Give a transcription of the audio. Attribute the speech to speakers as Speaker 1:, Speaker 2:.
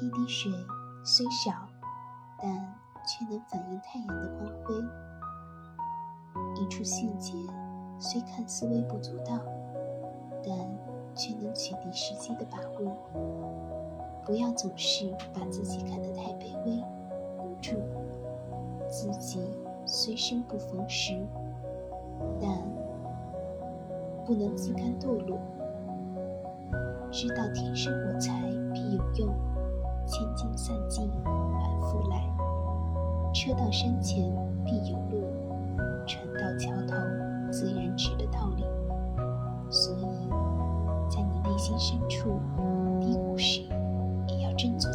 Speaker 1: 一滴水虽小，但却能反映太阳的光辉；一处细节虽看似微不足道，但却能取得时机的把握。不要总是把自己看得太卑微、无助。自己虽生不逢时，但不能自甘堕落。知道天生我车到山前必有路船到桥头自然直的道理。所以在你内心深处低谷时也要振作